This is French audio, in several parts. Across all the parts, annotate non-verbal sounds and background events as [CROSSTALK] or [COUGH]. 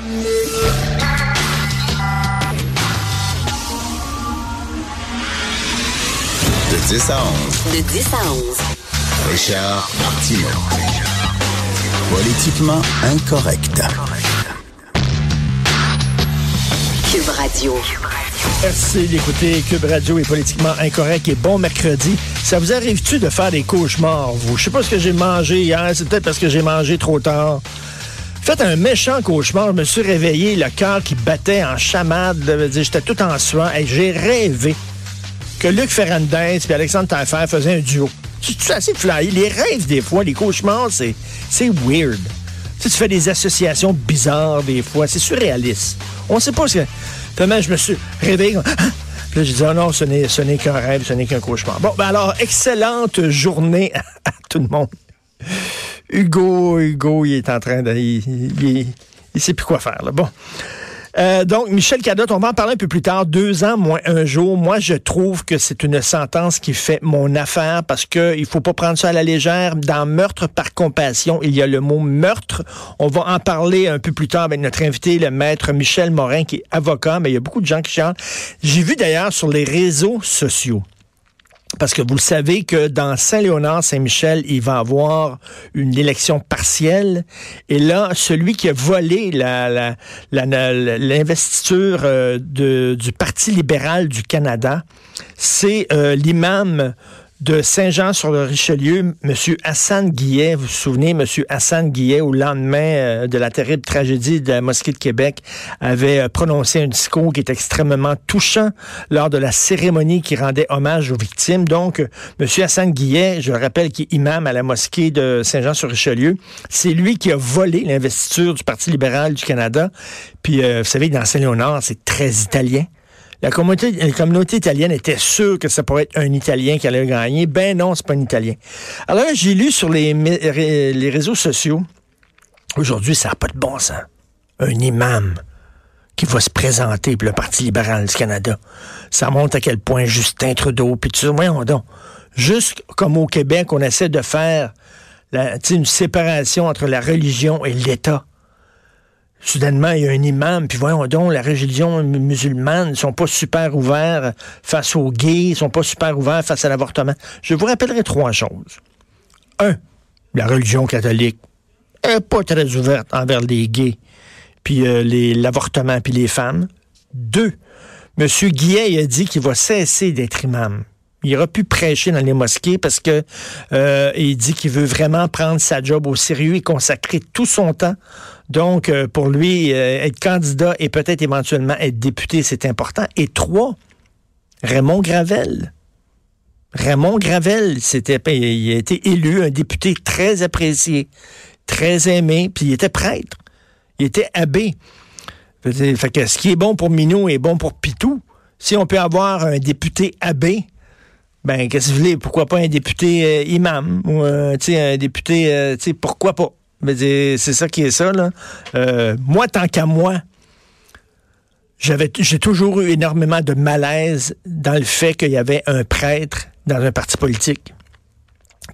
De 10 à 11. De 10 à 11. Richard Martineau. Politiquement incorrect. Cube Radio. Merci d'écouter Cube Radio est politiquement incorrect et bon mercredi. Ça vous arrive-tu de faire des cauchemars, vous? Je sais pas ce que j'ai mangé hier, c'est peut-être parce que j'ai mangé trop tard. Faites un méchant cauchemar, je me suis réveillé, le cœur qui battait en chamade, j'étais tout en suant, et j'ai rêvé que Luc Ferrandez et Alexandre Taillefer faisaient un duo. C'est assez fly. Les rêves, des fois, les cauchemars, c'est, weird. Tu, sais, tu fais des associations bizarres, des fois. C'est surréaliste. On sait pas ce que... Finalement, je me suis réveillé. Ah! Puis j'ai dit, oh non, ce n'est, ce n'est qu'un rêve, ce n'est qu'un cauchemar. Bon, ben alors, excellente journée [LAUGHS] à tout le monde. Hugo, Hugo, il est en train de... Il, il sait plus quoi faire, là. Bon. Euh, donc, Michel Cadotte, on va en parler un peu plus tard. Deux ans moins un jour. Moi, je trouve que c'est une sentence qui fait mon affaire parce que il faut pas prendre ça à la légère. Dans meurtre par compassion, il y a le mot meurtre. On va en parler un peu plus tard avec notre invité, le maître Michel Morin, qui est avocat, mais il y a beaucoup de gens qui chantent. J'ai vu d'ailleurs sur les réseaux sociaux parce que vous le savez que dans Saint-Léonard, Saint-Michel, il va avoir une élection partielle. Et là, celui qui a volé l'investiture euh, du Parti libéral du Canada, c'est euh, l'imam de Saint-Jean-sur-le-Richelieu, M. Hassan Guillet. Vous vous souvenez, M. Hassan Guillet, au lendemain euh, de la terrible tragédie de la mosquée de Québec, avait euh, prononcé un discours qui est extrêmement touchant lors de la cérémonie qui rendait hommage aux victimes. Donc, M. Hassan Guillet, je le rappelle, qui est imam à la mosquée de Saint-Jean-sur-Richelieu, c'est lui qui a volé l'investiture du Parti libéral du Canada. Puis, euh, vous savez, dans Saint-Léonard, c'est très italien. La communauté, italienne était sûre que ça pourrait être un Italien qui allait gagner. Ben non, c'est pas un Italien. Alors j'ai lu sur les, réseaux sociaux, aujourd'hui, ça n'a pas de bon sens. Un imam qui va se présenter pour le Parti libéral du Canada. Ça montre à quel point Justin Trudeau, puis tu voyons donc. Juste comme au Québec, on essaie de faire une séparation entre la religion et l'État soudainement, il y a un imam, puis voyons donc, la religion musulmane, ils sont pas super ouverts face aux gays, ils sont pas super ouverts face à l'avortement. Je vous rappellerai trois choses. Un, la religion catholique est pas très ouverte envers les gays, puis euh, l'avortement, puis les femmes. Deux, M. Guillet a dit qu'il va cesser d'être imam. Il aura pu prêcher dans les mosquées parce que euh, il dit qu'il veut vraiment prendre sa job au sérieux et consacrer tout son temps. Donc, euh, pour lui, euh, être candidat et peut-être éventuellement être député, c'est important. Et trois, Raymond Gravel. Raymond Gravel, c'était, il a été élu un député très apprécié, très aimé, puis il était prêtre. Il était abbé. Fait que ce qui est bon pour Minou est bon pour Pitou. Si on peut avoir un député abbé, ben, qu'est-ce que vous voulez? Pourquoi pas un député euh, imam? Ou un député, pourquoi pas? C'est ça qui est ça, là. moi, tant qu'à moi, j'ai toujours eu énormément de malaise dans le fait qu'il y avait un prêtre dans un parti politique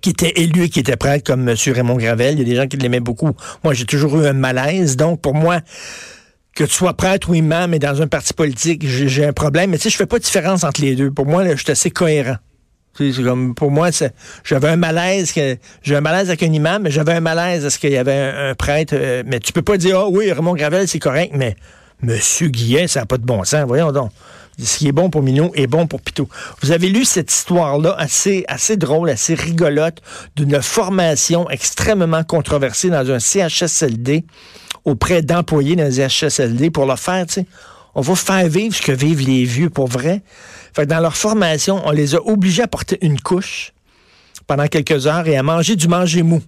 qui était élu et qui était prêtre comme M. Raymond Gravel. Il y a des gens qui l'aimaient beaucoup. Moi, j'ai toujours eu un malaise. Donc, pour moi, que tu sois prêtre ou imam, mais dans un parti politique, j'ai un problème. Mais tu sais, je fais pas de différence entre les deux. Pour moi, je suis assez cohérent. Comme, pour moi, j'avais un malaise, j'ai un malaise avec un imam, mais j'avais un malaise à ce qu'il y avait un, prêtre. Euh, mais tu peux pas dire, ah oui, Raymond Gravel, c'est correct, mais Monsieur Guillet, ça n'a pas de bon sens. Voyons donc. Ce qui est bon pour Mignot est bon pour Pitou. Vous avez lu cette histoire-là assez, assez drôle, assez rigolote d'une formation extrêmement controversée dans un CHSLD auprès d'employés dans un CHSLD pour le faire, tu. On va faire vivre ce que vivent les vieux pour vrai. Dans leur formation, on les a obligés à porter une couche pendant quelques heures et à manger du manger mou.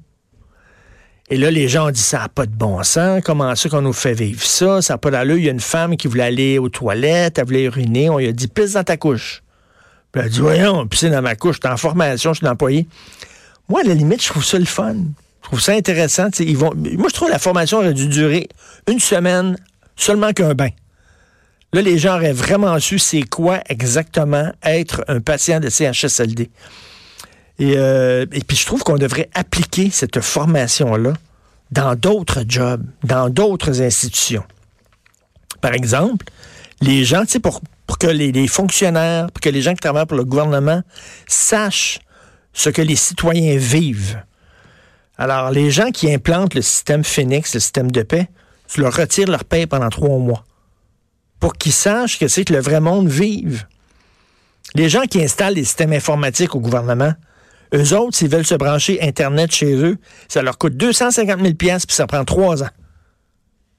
Et là, les gens ont dit, ça n'a pas de bon sens. Comment ça qu'on nous fait vivre ça? Ça n'a pas d'allure. Il y a une femme qui voulait aller aux toilettes, elle voulait uriner. On lui a dit, pisse dans ta couche. Puis elle a dit, voyons, pisser dans ma couche. Je suis en formation, je suis employé. Moi, à la limite, je trouve ça le fun. Je trouve ça intéressant. Moi, je trouve que la formation aurait dû durer une semaine seulement qu'un bain. Là, les gens auraient vraiment su c'est quoi exactement être un patient de CHSLD. Et, euh, et puis, je trouve qu'on devrait appliquer cette formation-là dans d'autres jobs, dans d'autres institutions. par exemple, les gens, tu sais, pour, que les, fonctionnaires, pour que les gens qui travaillent pour le gouvernement sachent ce que les citoyens vivent. Alors, les gens qui implantent le système Phoenix, le système de paix, tu leur retires leur paix pendant trois mois pour qu'ils sachent que c'est que le vrai monde vive. Les gens qui installent les systèmes informatiques au gouvernement, eux autres, s'ils veulent se brancher Internet chez eux, ça leur coûte 250 000 puis ça prend trois ans.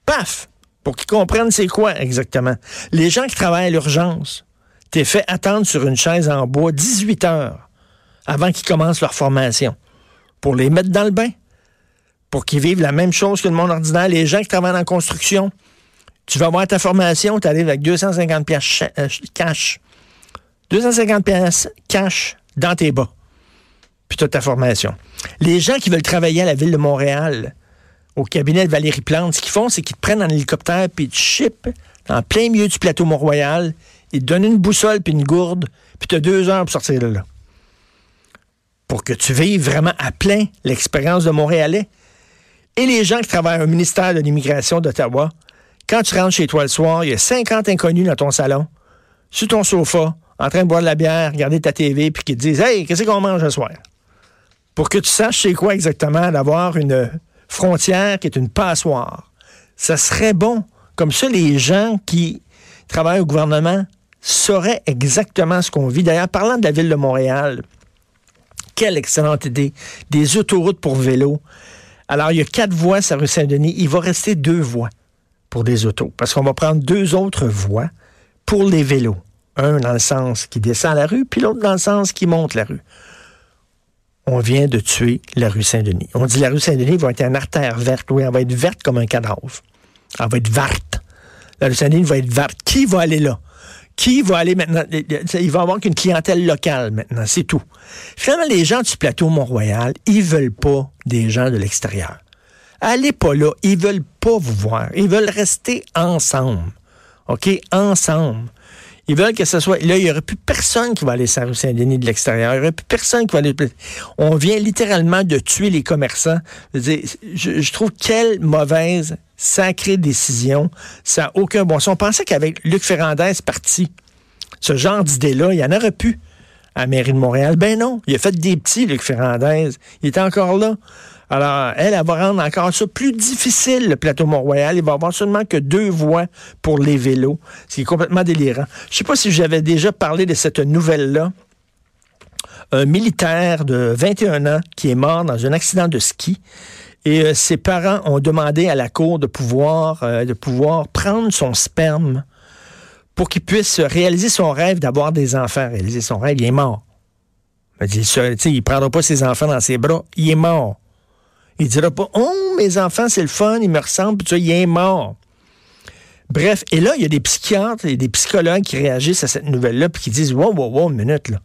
Paf! Pour qu'ils comprennent c'est quoi exactement. Les gens qui travaillent à l'urgence, t'es fait attendre sur une chaise en bois 18 heures avant qu'ils commencent leur formation. Pour les mettre dans le bain. Pour qu'ils vivent la même chose que le monde ordinaire. Les gens qui travaillent en construction, tu vas avoir ta formation, tu arrives avec 250 pièces euh, cash. 250 pièces cash dans tes bas. Puis tu as ta formation. Les gens qui veulent travailler à la ville de Montréal, au cabinet de Valérie Plante, ce qu'ils font, c'est qu'ils te prennent en hélicoptère puis ils te chipent en plein milieu du plateau Mont-Royal. Ils te donnent une boussole puis une gourde, puis tu as deux heures pour sortir de là. Pour que tu vives vraiment à plein l'expérience de Montréalais. Et les gens qui travaillent au ministère de l'Immigration d'Ottawa, quand tu rentres chez toi le soir, il y a 50 inconnus dans ton salon, sur ton sofa, en train de boire de la bière, regarder ta TV, puis qui te disent Hey, qu'est-ce qu'on mange ce soir? Pour que tu saches c'est quoi exactement d'avoir une frontière qui est une passoire. Ça serait bon. Comme ça, les gens qui travaillent au gouvernement sauraient exactement ce qu'on vit. D'ailleurs, parlant de la ville de Montréal, quelle excellente idée. Des autoroutes pour vélo. Alors, il y a quatre voies sur rue Saint-Denis. Il va rester deux voies pour des autos. Parce qu'on va prendre deux autres voies pour les vélos. Un dans le sens qui descend la rue, puis l'autre dans le sens qui monte la rue. On vient de tuer la rue Saint-Denis. On dit la rue Saint-Denis va être une artère verte. Oui, elle va être verte comme un cadavre. Elle va être verte. La rue Saint-Denis va être verte. Qui va aller là? Qui va aller maintenant? Il va y avoir qu'une clientèle locale maintenant, c'est tout. Finalement, les gens du plateau Mont-Royal, ils veulent pas des gens de l'extérieur. Allez pas là. Ils veulent pas vous voir. Ils veulent rester ensemble. OK? Ensemble. Ils veulent que ce soit. Là, il n'y aurait plus personne qui va aller sur Saint-Denis de l'extérieur. Il n'y aurait plus personne qui va aller. On vient littéralement de tuer les commerçants. Je, je trouve quelle mauvaise, sacrée décision. Ça n'a aucun bon sens. On pensait qu'avec Luc Ferrandez parti, ce genre d'idée-là, il y en aurait plus à mairie de Montréal. Ben non, il a fait des petits, Luc Ferrandez. Il est encore là. Alors, elle, elle va rendre encore ça plus difficile, le plateau Mont-Royal. Il va y avoir seulement que deux voies pour les vélos. C'est complètement délirant. Je sais pas si j'avais déjà parlé de cette nouvelle-là. Un militaire de 21 ans qui est mort dans un accident de ski. Et euh, ses parents ont demandé à la cour de pouvoir, euh, de pouvoir prendre son sperme pour qu'il puisse réaliser son rêve d'avoir des enfants. Réaliser son rêve, il est mort. Il ne prendra pas ses enfants dans ses bras. Il est mort. Il dira pas, oh, mes enfants, c'est le fun, ils me ressemblent, puis tu vois, il est mort. Bref, et là, il y a des psychiatres et des psychologues qui réagissent à cette nouvelle-là, puis qui disent, wow, wow, wow, une minute, là.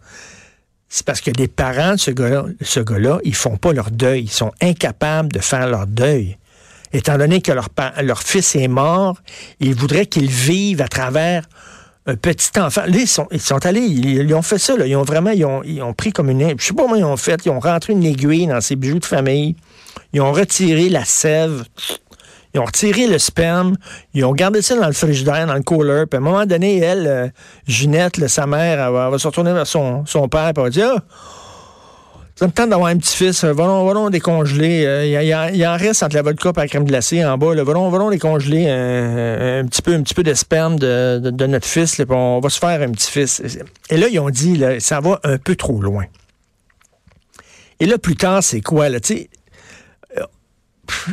C'est parce que les parents de ce gars-là, ce gars-là, ils font pas leur deuil. Ils sont incapables de faire leur deuil. Étant donné que leur, fils est mort, ils voudraient qu'ils vivent à travers un petit enfant. Là, ils sont, allés, ils, ont fait ça. Là. Ils ont vraiment, ils ont, ils ont pris comme une... Je sais pas comment ils ont fait. Ils ont rentré une aiguille dans ses bijoux de famille. Ils ont retiré la sève. Ils ont retiré le sperme, ils ont gardé ça dans le frigidaire, dans le cooler. Puis à un moment donné, elle, euh, Ginette, sa mère, elle va, se retourner vers son, père et elle va dire ah, ça me tente d'avoir un petit-fils, va donc décongeler. Euh, il y, en reste entre la vodka et la crème glacée en bas. Va donc décongeler un, petit peu, un petit peu de sperme de, notre fils, puis on va se faire un petit-fils. Et là, ils ont dit, là, ça va un peu trop loin. Et là, plus tard, c'est quoi? Là?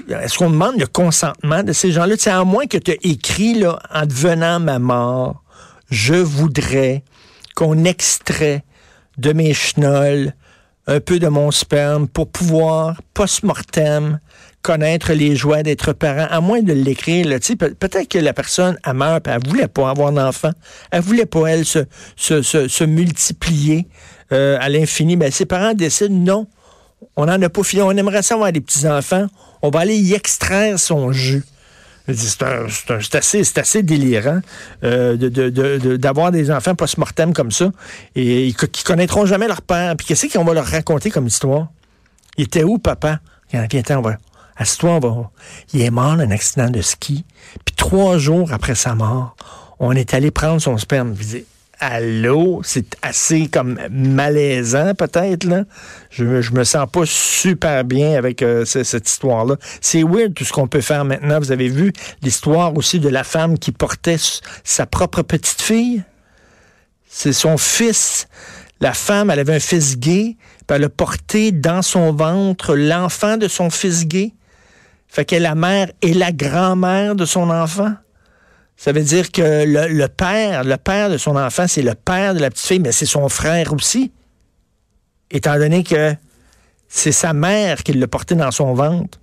Est-ce qu'on demande le consentement de ces gens-là? C'est à moins que tu aies écrit, là, en devenant ma mort, je voudrais qu'on extrait de mes chenolles un peu de mon sperme pour pouvoir, post-mortem, connaître les joies d'être parent, à moins de l'écrire. peut-être que la personne, a meurt, elle voulait pas avoir d'enfant. Elle voulait pas, elle, se, se, se, multiplier euh, à l'infini. Mais ses parents décident, non, on n'en a pas fini. On aimerait ça avoir des petits-enfants. On va aller y extraire son jus. C'est assez, assez, délirant euh, d'avoir des enfants post-mortem comme ça et qui connaîtront jamais leur père. Puis qu'est-ce qu'on va leur raconter comme histoire? Il était où, papa? Viens, on va, Assis-toi, on va. Il est mort d'un accident de ski. Puis trois jours après sa mort, on est allé prendre son sperme. Je allô, c'est assez comme malaisant peut-être là. Je, me sens pas super bien avec euh, ce- cette histoire-là. C'est weird tout ce qu'on peut faire maintenant. Vous avez vu l'histoire aussi de la femme qui portait sa propre petite fille? C'est son fils. La femme, elle avait un fils gay, puis elle a porté dans son ventre l'enfant de son fils gay. Fait que la mère est la grand-mère de son enfant. Ça veut dire que le, père, le père de son enfant, c'est le père de la petite fille, mais c'est son frère aussi. Étant donné que c'est sa mère qui l'a porté dans son ventre.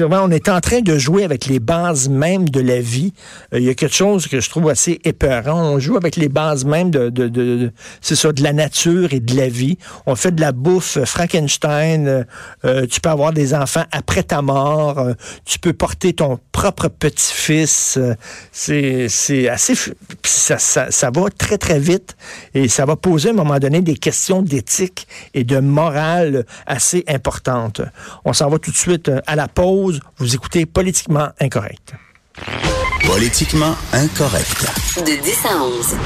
On est en train de jouer avec les bases même de la vie. Euh, Il y a quelque chose que je trouve assez épeurant. On joue avec les bases même de, de, de- de- c'est ça, de la nature et de la vie. On fait de la bouffe euh, Frankenstein. euh, tu peux avoir des enfants après ta mort. tu peux porter ton propre petit-fils. c'est, c'est assez... Ça, ça, ça va très, très vite. Et ça va poser à un moment donné des questions d'éthique et de morale assez importantes. On s'en va tout de suite euh, à la pause. Vous écoutez Politiquement Incorrect. Politiquement incorrect. De 10 à 11.